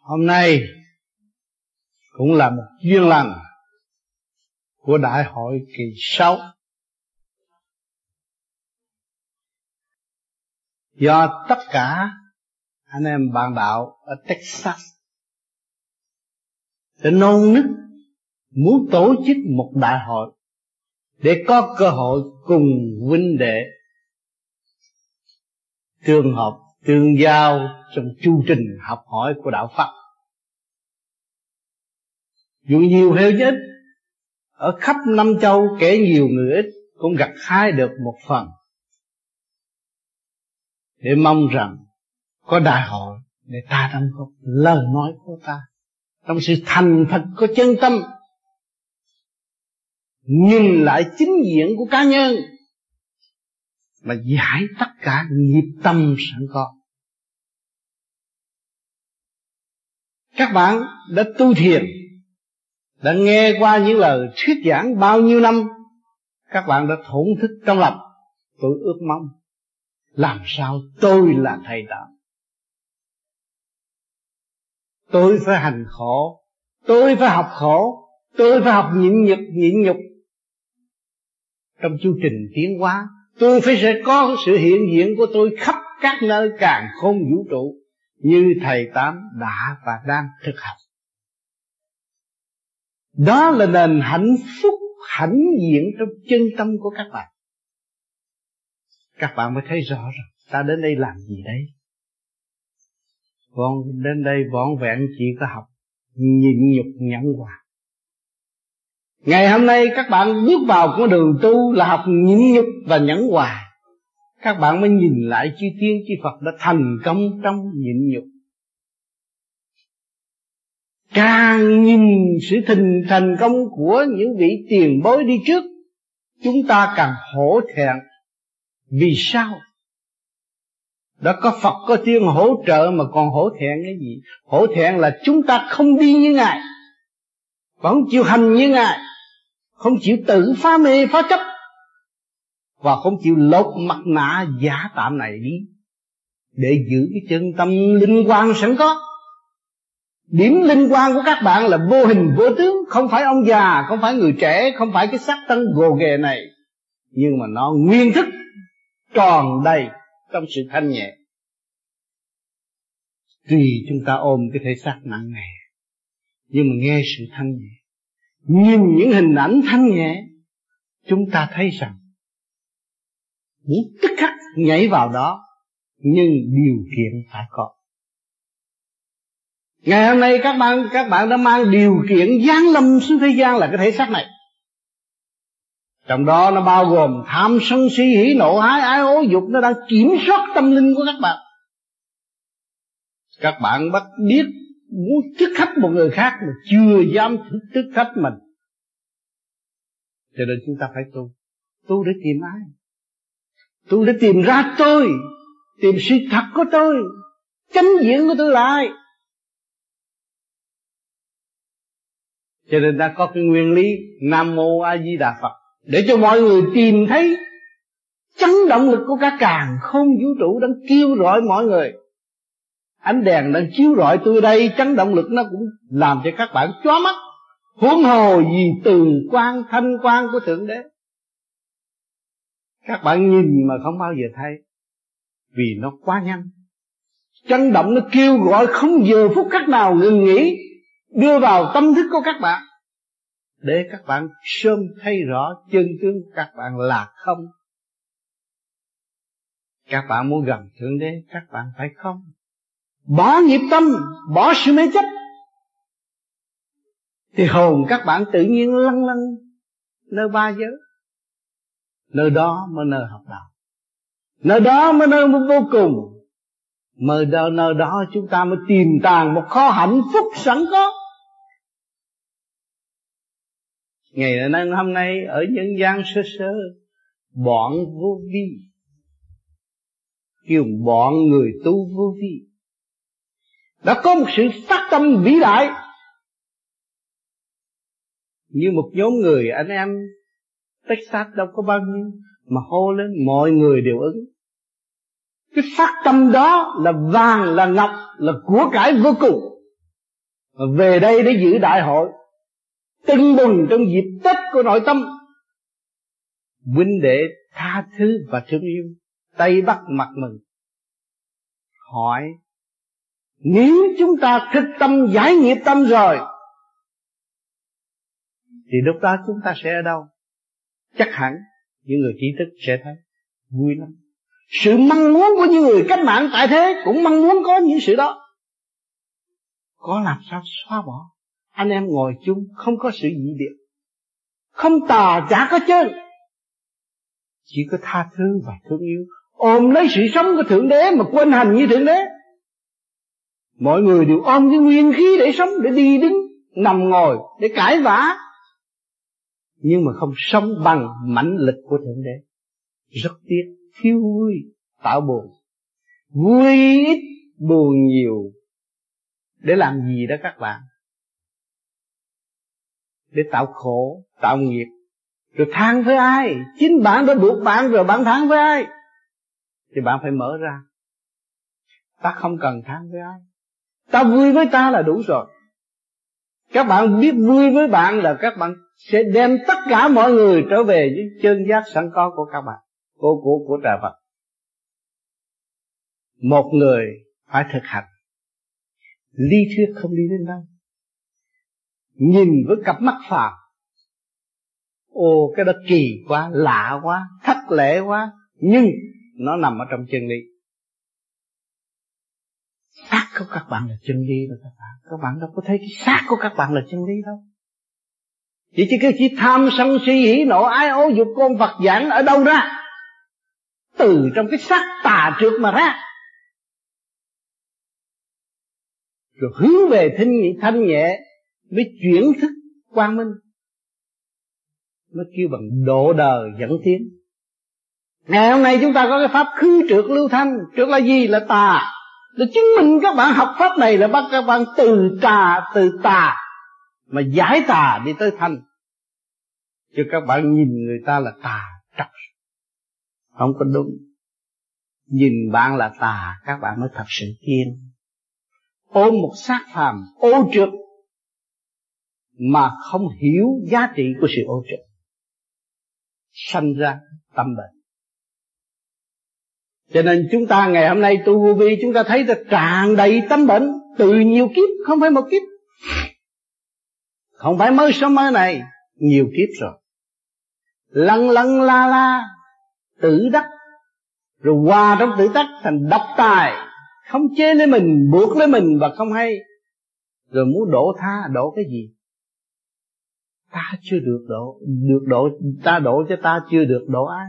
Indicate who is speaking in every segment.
Speaker 1: hôm nay cũng là một duyên lành của đại hội kỳ sáu. Do tất cả anh em bạn đạo ở Texas đã nôn nức muốn tổ chức một đại hội để có cơ hội cùng huynh đệ trường hợp tương giao trong chu trình học hỏi của đạo Phật dù nhiều hay ít ở khắp năm châu kể nhiều người ít cũng gặt hái được một phần. Để mong rằng có đại hội để ta đóng góp lời nói của ta. Trong sự thành thật có chân tâm, nhìn lại chính diện của cá nhân mà giải tất cả nghiệp tâm sẵn có. Các bạn đã tu thiền đã nghe qua những lời thuyết giảng bao nhiêu năm, các bạn đã thổn thức trong lòng. Tôi ước mong, làm sao tôi là thầy đạo tôi phải hành khổ, tôi phải học khổ, tôi phải học nhịn nhục nhịn nhục. Trong chu trình tiến hóa, tôi phải sẽ có sự hiện diện của tôi khắp các nơi càng không vũ trụ như thầy tám đã và đang thực hành đó là nền hạnh phúc, hãnh diện trong chân tâm của các bạn. Các bạn mới thấy rõ rồi ta đến đây làm gì đấy. con đến đây vỏn vẹn chỉ có học, nhịn nhục nhẫn hòa. Ngày hôm nay các bạn bước vào con đường tu là học nhịn nhục và nhẫn hòa. Các bạn mới nhìn lại chư tiên chư Phật đã thành công trong nhịn nhục càng nhìn sự thành thành công của những vị tiền bối đi trước, chúng ta càng hổ thẹn. Vì sao? Đã có Phật có tiên hỗ trợ mà còn hổ thẹn cái gì? Hổ thẹn là chúng ta không đi như ngài, vẫn chịu hành như ngài, không chịu tự phá mê, phá chấp, và không chịu lột mặt nạ giả tạm này đi để giữ cái chân tâm linh quan sẵn có điểm linh quan của các bạn là vô hình, vô tướng. Không phải ông già, không phải người trẻ, không phải cái sắc tân gồ ghề này. Nhưng mà nó nguyên thức, tròn đầy trong sự thanh nhẹ. Tùy chúng ta ôm cái thể xác nặng nề, nhưng mà nghe sự thanh nhẹ, nhìn những hình ảnh thanh nhẹ, chúng ta thấy rằng muốn tức khắc nhảy vào đó, nhưng điều kiện phải có ngày hôm nay các bạn các bạn đã mang điều kiện giáng lâm xuống thế gian là cái thể xác này. Trong đó nó bao gồm tham sân si, hỉ nộ, ái ái ố dục, nó đang kiểm soát tâm linh của các bạn. Các bạn bắt biết muốn thức khách một người khác mà chưa dám thức khách mình. Cho nên chúng ta phải tu. Tu để tìm ai? Tu để tìm ra tôi, tìm sự thật của tôi. Chánh diện của tôi lại cho nên ta có cái nguyên lý nam mô a di đà phật. Để cho mọi người tìm thấy chấn động lực của cả càng không vũ trụ đang kêu gọi mọi người. Ánh đèn đang chiếu rọi tôi đây, chấn động lực nó cũng làm cho các bạn chóa mắt. Huống hồ gì từ quan thanh quan của thượng đế. Các bạn nhìn mà không bao giờ thấy, vì nó quá nhanh. Chấn động nó kêu gọi không giờ phút khắc nào ngừng nghỉ đưa vào tâm thức của các bạn, để các bạn sớm thấy rõ chân tướng các bạn là không. Các bạn muốn gần thượng đế, các bạn phải không? Bỏ nghiệp tâm, bỏ sự mê chấp. Thì hồn các bạn tự nhiên lăn lăn nơi ba giới. Nơi đó mới nơi học đạo. Nơi đó mới nơi vô cùng. Mà đâu nơi đó chúng ta mới tìm tàng một kho hạnh phúc sẵn có. Ngày nay, hôm nay, ở nhân gian sơ sơ, bọn vô vi. Kêu bọn người tu vô vi. Đã có một sự phát tâm vĩ đại. Như một nhóm người, anh em Texas đâu có bao nhiêu, mà hô lên mọi người đều ứng. Cái phát tâm đó là vàng, là ngọc, là của cải vô cùng. Mà về đây để giữ đại hội tưng bừng trong dịp tết của nội tâm. Huynh đệ tha thứ và thương yêu, tây bắc mặt mừng. Hỏi, nếu chúng ta thực tâm giải nghiệp tâm rồi, thì lúc đó chúng ta sẽ ở đâu? Chắc hẳn những người trí thức sẽ thấy vui lắm. Sự mong muốn của những người cách mạng tại thế cũng mong muốn có những sự đó. Có làm sao xóa bỏ? Anh em ngồi chung, không có sự dị biệt. Không tà chả có chân chỉ có tha thứ và thương yêu. Ôm lấy sự sống của thượng đế mà quên hành như thượng đế. Mọi người đều ôm cái nguyên khí để sống, để đi đứng, nằm ngồi, để cãi vã. Nhưng mà không sống bằng mãnh lực của thượng đế. Rất tiếc, thiếu vui tạo buồn vui ít buồn nhiều. Để làm gì đó các bạn? Để tạo khổ, tạo nghiệp. Rồi than với ai? Chính bạn đã buộc bạn rồi, bạn than với ai? Thì bạn phải mở ra. Ta không cần than với ai. Ta vui với ta là đủ rồi. Các bạn biết vui với bạn là các bạn sẽ đem tất cả mọi người trở về với chân giác sẵn có của các bạn, của của của trời Phật. Một người phải thực hành. Lý thuyết không đi đến đâu nhìn với cặp mắt phàm. Ô cái đó kỳ quá lạ quá thất lễ quá. Nhưng nó nằm ở trong chân lý. Xác của các bạn là chân lý đâu các bạn. Các bạn đâu có thấy cái xác của các bạn là chân lý đâu. Chỉ chỉ cái chỉ tham sân si hỉ nộ ái ố dục con vật giảng ở đâu ra? Từ trong cái xác tà trước mà ra. Rồi hướng về thanh nhẹ, thanh nhẹ mới chuyển thức quang minh. Mới kêu bằng độ đời dẫn tiến. Ngày hôm nay chúng ta có cái pháp khứ trượt lưu thanh. Trượt là gì? Là tà. Để chứng minh các bạn học pháp này là bắt các bạn từ tà từ tà mà giải tà đi tới thanh. Cho các bạn nhìn người ta là tà trật không có đúng. Nhìn bạn là tà, các bạn mới thật sự tiên ôm một xác phàm, ô trượt mà không hiểu giá trị của sự ô trực sanh ra tâm bệnh. Cho nên chúng ta ngày hôm nay tu vô vi chúng ta thấy là tràn đầy tâm bệnh từ nhiều kiếp, không phải một kiếp. Không phải mới sống mới này, nhiều kiếp rồi. Lăn lăn la la, tự đắc. Rồi qua trong tự đắc thành độc tài. Không chế lấy mình, buộc lấy mình và không hay. Rồi muốn đổ tha, đổ cái gì? Ta chưa được độ được độ, ta độ cho ta chưa được độ ai.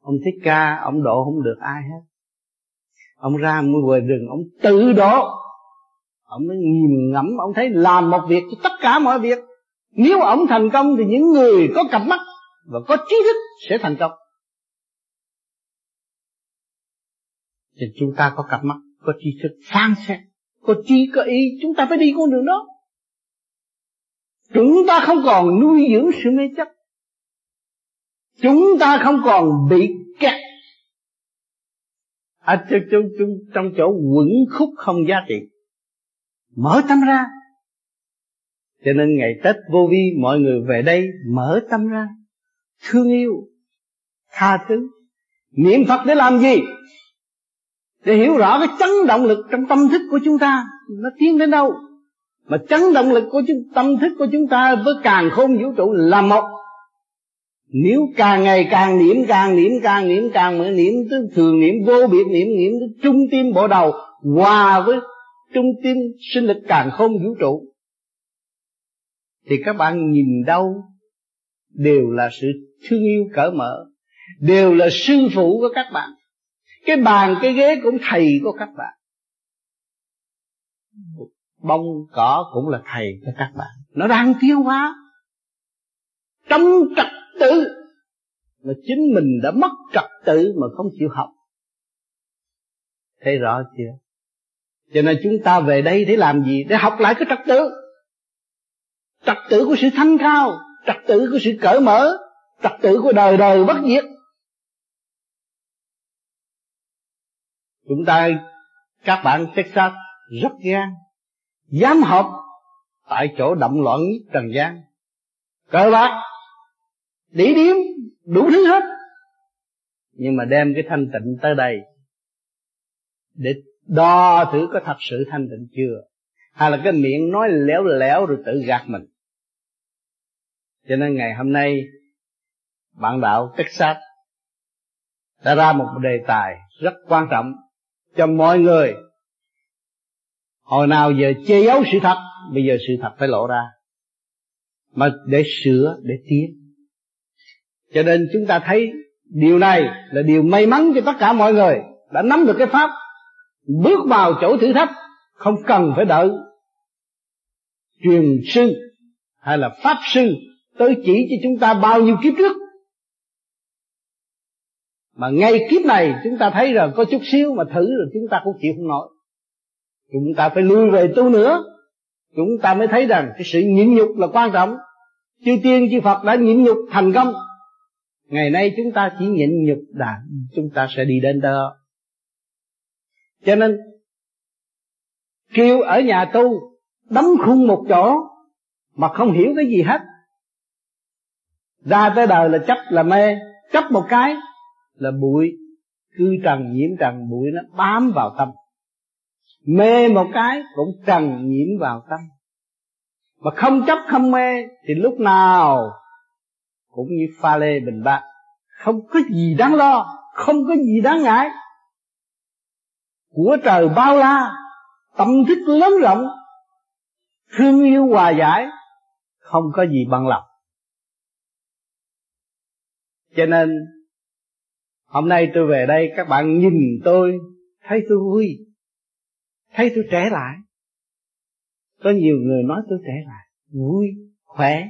Speaker 1: Ông thích ca, ông độ không được ai hết. Ông ra mua về rừng, ông tự độ. Ông mới nghiền ngẫm ông thấy làm một việc cho tất cả mọi việc. Nếu ông thành công thì những người có cặp mắt và có trí thức sẽ thành công. Thì chúng ta có cặp mắt, có trí thức, phán xét, có trí, có ý, chúng ta phải đi con đường đó chúng ta không còn nuôi dưỡng sự mê chấp. Chúng ta không còn bị kẹt. Ở trong, trong, trong, trong chỗ quẩn khúc không giá trị. Mở tâm ra. Cho nên ngày Tết vô vi mọi người về đây mở tâm ra. Thương yêu. Tha thứ. Niệm Phật để làm gì? Để hiểu rõ cái chấn động lực trong tâm thức của chúng ta. Nó tiến đến đâu? Mà chấn động lực của chúng, tâm thức của chúng ta với càng khôn vũ trụ là một. Nếu càng ngày càng niệm càng niệm càng niệm càng mở niệm tức thường niệm vô biệt niệm niệm tức trung tim bộ đầu hòa với trung tim sinh lực càng không vũ trụ thì các bạn nhìn đâu đều là sự thương yêu cởi mở đều là sư phụ của các bạn. Cái bàn cái ghế cũng thầy của các bạn bông, cỏ cũng là thầy cho các bạn. Nó đang tiến hóa. Trong trật tự. Mà chính mình đã mất trật tự mà không chịu học. Thấy rõ chưa? Cho nên chúng ta về đây để làm gì? Để học lại cái trật tự. Trật tự của sự thanh cao, trật tự của sự cởi mở, trật tự của đời đời bất diệt. Chúng ta, các bạn Texas rất gan dám học tại chỗ động loạn trần gian. Cờ bạc, đĩ điếm, đủ thứ hết. Nhưng mà đem cái thanh tịnh tới đây để đo thử có thật sự thanh tịnh chưa? Hay là cái miệng nói léo léo rồi tự gạt mình? Cho nên ngày hôm nay, bạn đạo Texas đã ra một đề tài rất quan trọng cho mọi người hồi nào giờ che giấu sự thật, bây giờ sự thật phải lộ ra. Mà để sửa, để tiến. Cho nên chúng ta thấy điều này là điều may mắn cho tất cả mọi người đã nắm được cái pháp. Bước vào chỗ thử thách, không cần phải đợi truyền sư hay là pháp sư tới chỉ cho chúng ta bao nhiêu kiếp trước. Mà ngay kiếp này chúng ta thấy rằng có chút xíu mà thử rồi chúng ta cũng chịu không nổi chúng ta phải lui về tu nữa. Chúng ta mới thấy rằng cái sự nhịn nhục là quan trọng. Chư tiên, chư phật đã nhịn nhục thành công. Ngày nay chúng ta chỉ nhịn nhục là chúng ta sẽ đi đến đó. Cho nên, kêu ở nhà tu đóng khung một chỗ, mà không hiểu cái gì hết. Ra tới đời là chấp là mê, chấp một cái là bụi. Cư trần nhiễm trần, bụi nó bám vào tâm mê một cái cũng trần nhiễm vào tâm. Mà không chấp, không mê thì lúc nào cũng như pha lê bình bát không có gì đáng lo, không có gì đáng ngại. Của trời bao la, tâm thức lớn rộng, thương yêu hòa giải, không có gì bằng lòng. Cho nên, hôm nay tôi về đây, các bạn nhìn tôi, thấy tôi vui thấy tôi trẻ lại. Có nhiều người nói tôi trẻ lại. Vui, khỏe.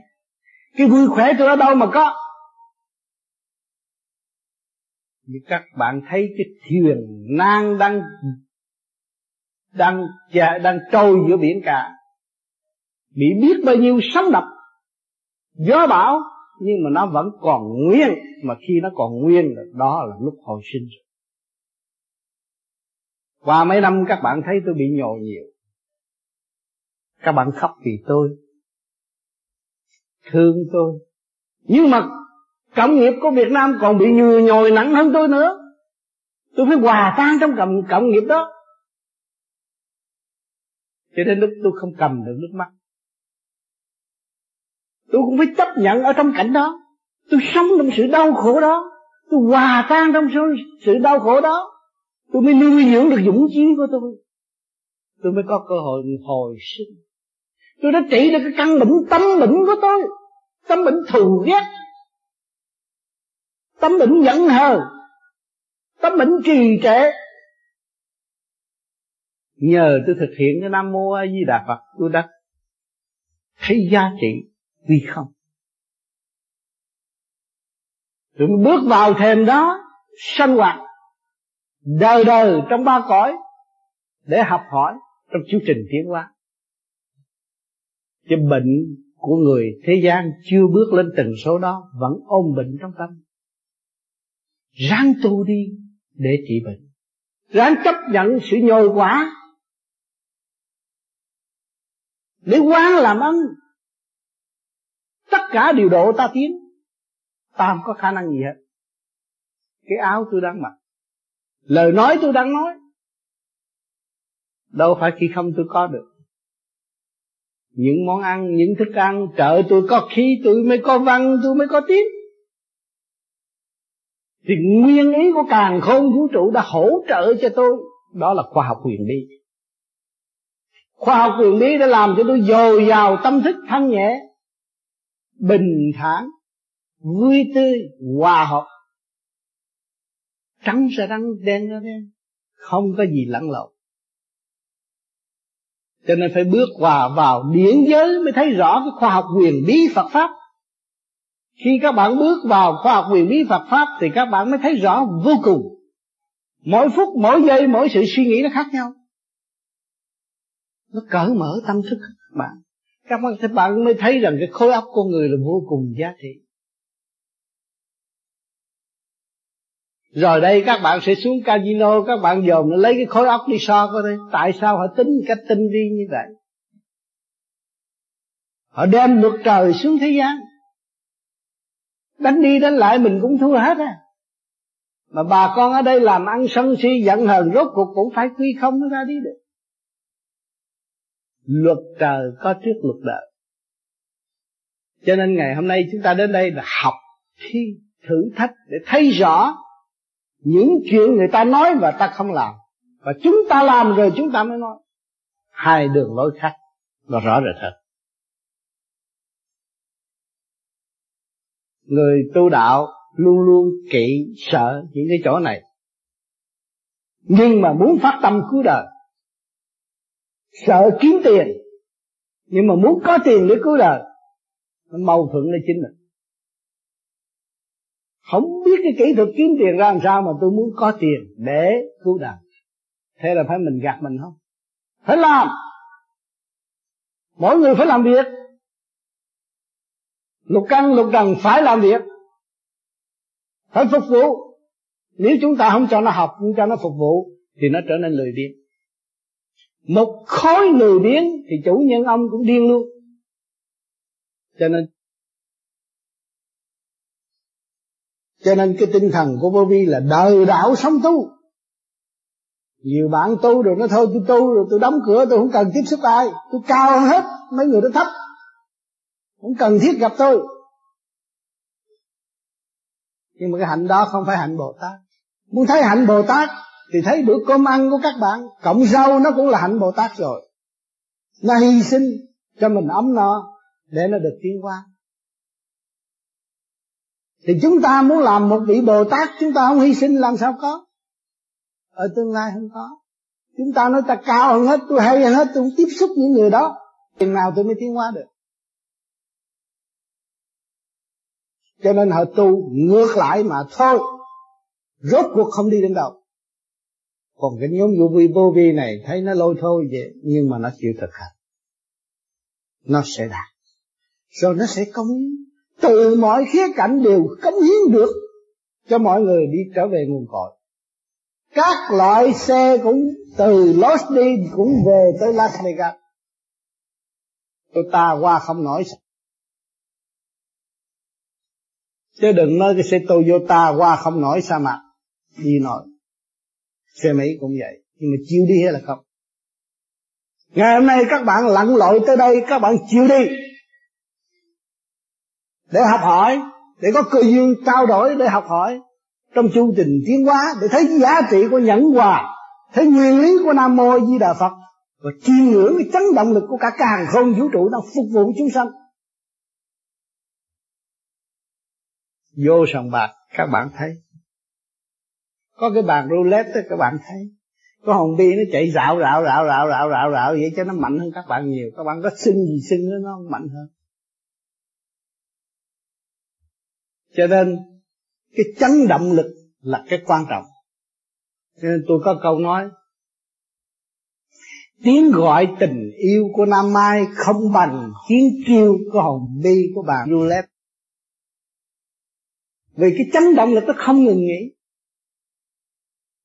Speaker 1: Cái vui khỏe tôi ở đâu mà có? Như các bạn thấy, cái thuyền nan đang đang đang trôi giữa biển cả. Bị biết bao nhiêu sóng đập. Gió bão, nhưng mà nó vẫn còn nguyên. Mà khi nó còn nguyên, đó là lúc hồi sinh rồi qua mấy năm các bạn thấy tôi bị nhồi nhiều. Các bạn khóc vì tôi. Thương tôi. Nhưng mà cộng nghiệp của Việt Nam còn bị nhồi nhồi nặng hơn tôi nữa. Tôi phải hòa tan trong cộng, cộng nghiệp đó. Cho nên lúc tôi không cầm được nước mắt. Tôi cũng phải chấp nhận ở trong cảnh đó. Tôi sống trong sự đau khổ đó. Tôi hòa tan trong sự, sự đau khổ đó tôi mới nuôi dưỡng được dũng chí của tôi. Tôi mới có cơ hội hồi sinh. Tôi đã trị được cái căn bệnh tâm bệnh của tôi. Tâm bệnh thù ghét. Tâm bệnh giận hờn tâm bệnh trì trệ. Nhờ tôi thực hiện cái nam mô a di đà phật tôi đã thấy giá trị vì không? Rồi bước vào thềm đó sanh hoạt đời đời trong ba cõi để học hỏi trong chương trình tiến hóa. Chứ bệnh của người thế gian chưa bước lên tần số đó, vẫn ôm bệnh trong tâm. Ráng tu đi để trị bệnh. Ráng chấp nhận sự nhồi quả để quán làm ăn. tất cả điều độ ta tiến, ta không có khả năng gì hết. Cái áo tôi đang mặc lời nói tôi đang nói, đâu phải khi không tôi có được. Những món ăn, những thức ăn, trợ tôi có khí, tôi mới có văn, tôi mới có tiếng. Thì nguyên ý của càng khôn vũ trụ đã hỗ trợ cho tôi, đó là khoa học quyền bí. Khoa học quyền bí đã làm cho tôi dồi dào tâm thức, thanh nhẹ, bình thản, vui tươi, hòa hợp trắng ra trắng đen ra đen. Không có gì lẫn lộn. Cho nên phải bước qua vào điển giới mới thấy rõ cái khoa học quyền bí Phật pháp. Khi các bạn bước vào khoa học quyền bí Phật pháp thì các bạn mới thấy rõ vô cùng. Mỗi phút mỗi giây mỗi sự suy nghĩ nó khác nhau. Nó cởi mở tâm thức các bạn. Các bạn, các bạn mới thấy rằng cái khối óc con người là vô cùng giá trị. Rồi đây các bạn sẽ xuống casino, các bạn dòm lấy cái khối óc đi so coi đây tại sao họ tính cách tinh vi như vậy? Họ đem luật trời xuống thế gian. Đánh đi đánh lại mình cũng thua hết à. Mà bà con ở đây làm ăn sân si, giận hờn, rốt cuộc cũng phải quy không mới ra đi được. Luật trời có trước luật đời. Cho nên ngày hôm nay chúng ta đến đây là học thi thử thách để thấy rõ những chuyện người ta nói và ta không làm. Và chúng ta làm rồi chúng ta mới nói. Hai đường lối khác. Nó rõ rệt hơn. Người tu đạo luôn luôn kỵ sợ những cái chỗ này. Nhưng mà muốn phát tâm cứu đời, sợ kiếm tiền, nhưng mà muốn có tiền để cứu đời, nó mâu thuẫn là chính mình. Không cái kỹ thuật kiếm tiền ra làm sao mà tôi muốn có tiền để cứu đàn? Thế là phải mình gạt mình không? Phải làm. Mỗi người phải làm việc. Lục căn, lục trần phải làm việc. Phải phục vụ. Nếu chúng ta không cho nó học, không cho nó phục vụ, thì nó trở nên lười biếng. Một khối lười biếng thì chủ nhân ông cũng điên luôn. Cho nên cho nên cái tinh thần của vô vi là đời đạo sống tu. Nhiều bạn tu rồi nó thôi, tôi tu rồi tôi đóng cửa, tôi không cần tiếp xúc ai. Tôi cao hơn hết, mấy người đó thấp. Không cần thiết gặp tôi. Nhưng mà cái hạnh đó không phải hạnh bồ tát muốn thấy hạnh bồ tát thì thấy bữa cơm ăn của các bạn. Cộng rau nó cũng là hạnh bồ tát rồi. Nó hy sinh cho mình ấm no để nó được tiến qua thì chúng ta muốn làm một vị bồ tát, chúng ta không hy sinh, làm sao có? Ở tương lai không có. Chúng ta nói ta cao hơn hết, tôi hay hơn hết, tôi không tiếp xúc những người đó. Chừng nào tôi mới tiến hóa được. Cho nên họ tu ngược lại mà thôi. Rốt cuộc không đi đến đâu. Còn cái nhóm vô vi vô vi này, thấy nó lôi thôi vậy, nhưng mà nó chịu thực hành. Nó sẽ đạt. Rồi nó sẽ công từ mọi khía cạnh đều cống hiến được cho mọi người đi trở về nguồn cội. Các loại xe cũng từ Los đi cũng về tới Las Vegas. Tôi ta qua không nổi chứ đừng nói cái xe Toyota qua không nổi sa mạc đi nổi. Xe Mỹ cũng vậy, nhưng mà chịu đi hay là không? Ngày hôm nay các bạn lặn lội tới đây, các bạn chịu đi để học hỏi, để có cơ duyên trao đổi, để học hỏi. Trong chu trình tiến hóa, để thấy giá trị của nhẫn hòa, thấy nguyên lý của nam mô di đà phật, và chiêm ngưỡng cái chấn động lực của cả càng không vũ trụ đang phục vụ chúng sanh. Vô sòng bạc, các bạn thấy. Có cái bàn roulette đó, các bạn thấy. Có hồng bi nó chạy rạo rạo rạo rạo rạo rạo rạo, vậy cho nó mạnh hơn các bạn nhiều. Các bạn có xưng gì xưng nó nó mạnh hơn. Cho nên, cái chấn động lực là cái quan trọng. Cho nên tôi có câu nói, tiếng gọi tình yêu của Nam Mai không bằng tiếng kêu của hồng bi của bà Roulette vì cái chấn động lực nó không ngừng nghỉ.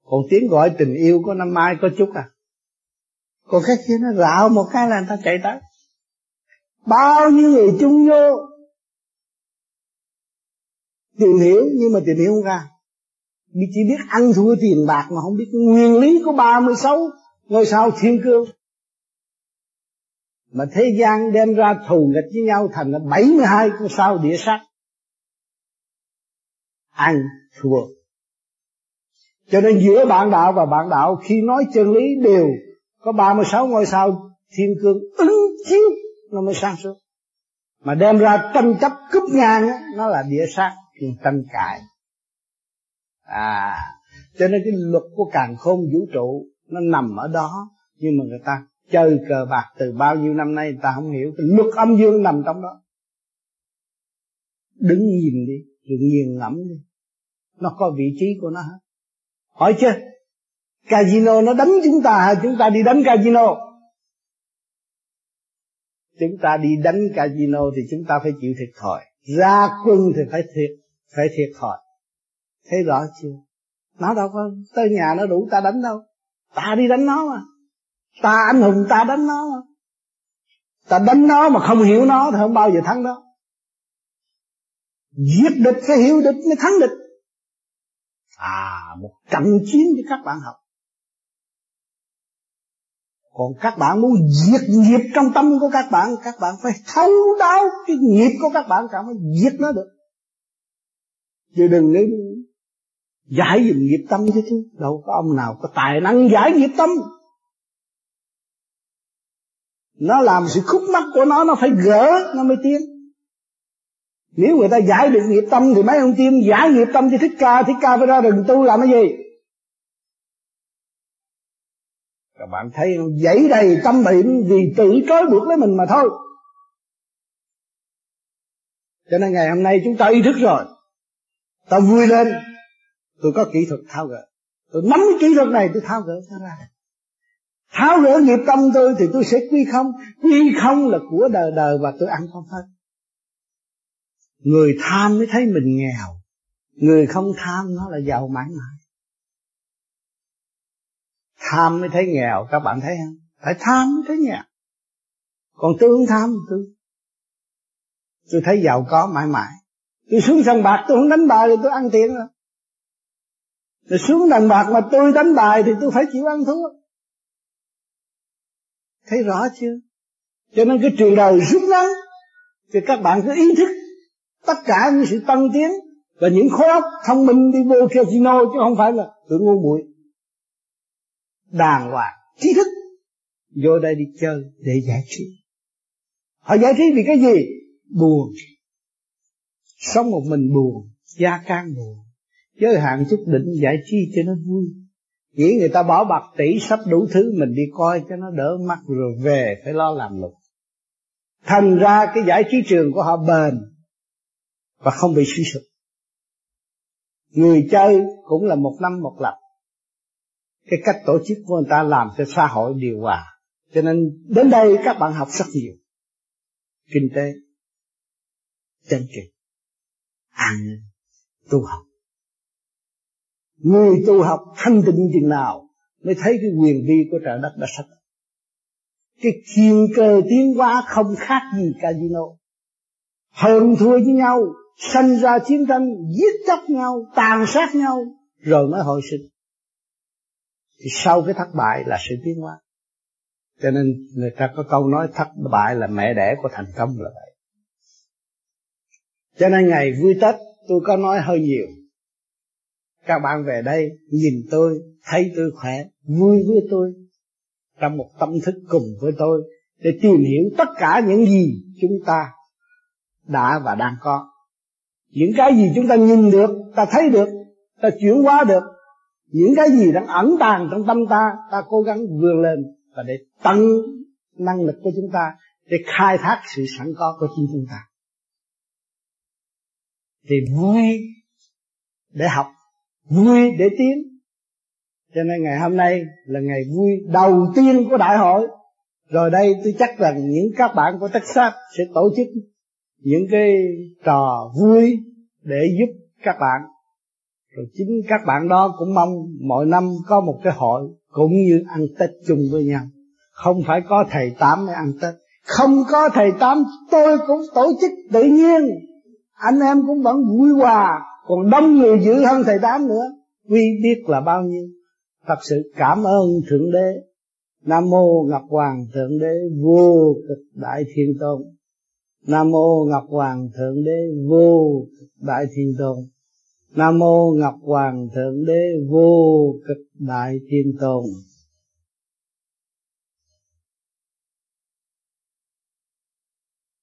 Speaker 1: Còn tiếng gọi tình yêu của năm mai có chút à. Còn cái kia nó rạo một cái là người ta chạy tới. Bao nhiêu người chung vô tìm hiểu nhưng mà tìm hiểu không ra vì chỉ biết ăn thua tiền bạc mà không biết nguyên lý của 36 ngôi sao thiên cương. Mà thế gian đem ra thù nghịch với nhau thành là 72 con sao địa sát. Ăn, thua. Cho nên giữa bạn đạo và bạn đạo, khi nói chân lý đều có 36 ngôi sao thiên cương ứng chiếu, nó mới sáng suốt. Mà đem ra tranh chấp cướp ngang nó là địa sát khi tranh cãi à cho nên cái luật của càng khôn vũ trụ nó nằm ở đó. Nhưng mà người ta chơi cờ bạc từ bao nhiêu năm nay, người ta không hiểu. Cái luật âm dương nằm trong đó. Đứng nhìn đi, rồi nghiền ngẫm đi. Nó có vị trí của nó hết. Hỏi chưa casino nó đánh chúng ta hay chúng ta đi đánh casino. Chúng ta đi đánh casino thì chúng ta phải chịu thiệt thòi. Ra quân thì phải thiệt phải thiệt thòi. Thấy rõ chưa? Nó đâu có tới nhà nó đủ ta đánh đâu. Ta đi đánh nó mà. Ta anh hùng ta đánh nó mà. Ta đánh nó mà không hiểu nó thì không bao giờ thắng nó giết địch phải hiểu địch mới thắng địch. À một trận chiến cho các bạn học. Còn các bạn muốn diệt nghiệp trong tâm của các bạn các bạn phải thấu đáo cái nghiệp của các bạn cả mới diệt nó được chứ đừng nghĩ giải dùm nghiệp tâm chứ chứ. Đâu có ông nào có tài năng giải nghiệp tâm. Nó làm sự khúc mắc của nó nó phải gỡ, nó mới tiến. Nếu người ta giải được nghiệp tâm thì mấy ông tiên giải nghiệp tâm cho thích ca thích ca phải ra rừng tu làm cái gì? Các bạn thấy không dãy đầy tâm bệnh vì tự trói buộc lấy mình mà thôi. Cho nên ngày hôm nay chúng ta ý thức rồi ta vui lên. Tôi có kỹ thuật thao gỡ. Tôi nắm cái kỹ thuật này, tôi thao gỡ nó ra. Tháo gỡ nghiệp tâm tôi thì tôi sẽ quy không. Quy không là của đời đời và tôi ăn không hết. Người tham mới thấy mình nghèo. Người không tham, nó là giàu mãi mãi. Tham mới thấy nghèo. Các bạn thấy không? Phải tham mới thấy nghèo. Còn tôi không tham, tôi tôi thấy giàu có mãi mãi tôi xuống sân bạc, tôi không đánh bài thì tôi ăn tiền rồi rồi xuống đàn bạc mà tôi đánh bài thì tôi phải chịu ăn thua. Thấy rõ chưa? Cho nên cái trường đời rút ngắn thì các bạn cứ ý thức tất cả những sự tăng tiến và những khối óc thông minh đi vô casino chứ không phải là tự ngu muội đàng hoàng, trí thức, vô đây đi chơi để giải trí. Họ giải trí vì cái gì? Buồn sống một mình buồn, gia can buồn. Giới hạn chút định giải trí cho nó vui. Nghĩ người ta bỏ bạc tỷ sắp đủ thứ mình đi coi cho nó đỡ mắt rồi về phải lo làm lục thành ra cái giải trí trường của họ bền và không bị suy sụp. Người chơi cũng là một năm một lần cái cách tổ chức của người ta làm cho xã hội điều hòa. Cho nên đến đây các bạn học rất nhiều. Kinh tế chân trị ăn tu học. Người tu học thanh tịnh chừng nào mới thấy cái quyền vi của trời đất đã sạch cái thiên cơ tiến hóa không khác gì casino. Hơn thua với nhau, sanh ra chiến tranh, giết chóc nhau, tàn sát nhau, rồi mới hồi sinh. Thì sau cái thất bại là sự tiến hóa. Cho nên người ta có câu nói, thất bại là mẹ đẻ của thành công là vậy cho nên ngày vui tết tôi có nói hơi nhiều. Các bạn về đây nhìn tôi, thấy tôi khỏe, vui với tôi, trong một tâm thức cùng với tôi, để tìm hiểu tất cả những gì chúng ta đã và đang có. Những cái gì chúng ta nhìn được, ta thấy được, ta chuyển hóa được. Những cái gì đang ẩn tàng trong tâm ta ta cố gắng vươn lên và để tăng năng lực của chúng ta, để khai thác sự sẵn có của chính chúng ta thì vui để học vui để tiến. Cho nên ngày hôm nay là ngày vui đầu tiên của đại hội. Rồi đây tôi chắc rằng những các bạn của Texas sẽ tổ chức những cái trò vui để giúp các bạn. Rồi chính các bạn đó cũng mong mỗi năm có một cái hội cũng như ăn Tết chung với nhau. Không phải có thầy tám mới ăn Tết. Không có thầy tám, tôi cũng tổ chức tự nhiên anh em cũng vẫn vui hòa, còn đông người dữ hơn thầy tám nữa. Quy biết là bao nhiêu. Thật sự cảm ơn thượng đế. Nam mô ngọc hoàng thượng đế vô cực đại thiên tôn. Nam mô ngọc hoàng thượng đế vô cực đại thiên tôn. Nam mô ngọc hoàng thượng đế vô cực đại thiên tôn.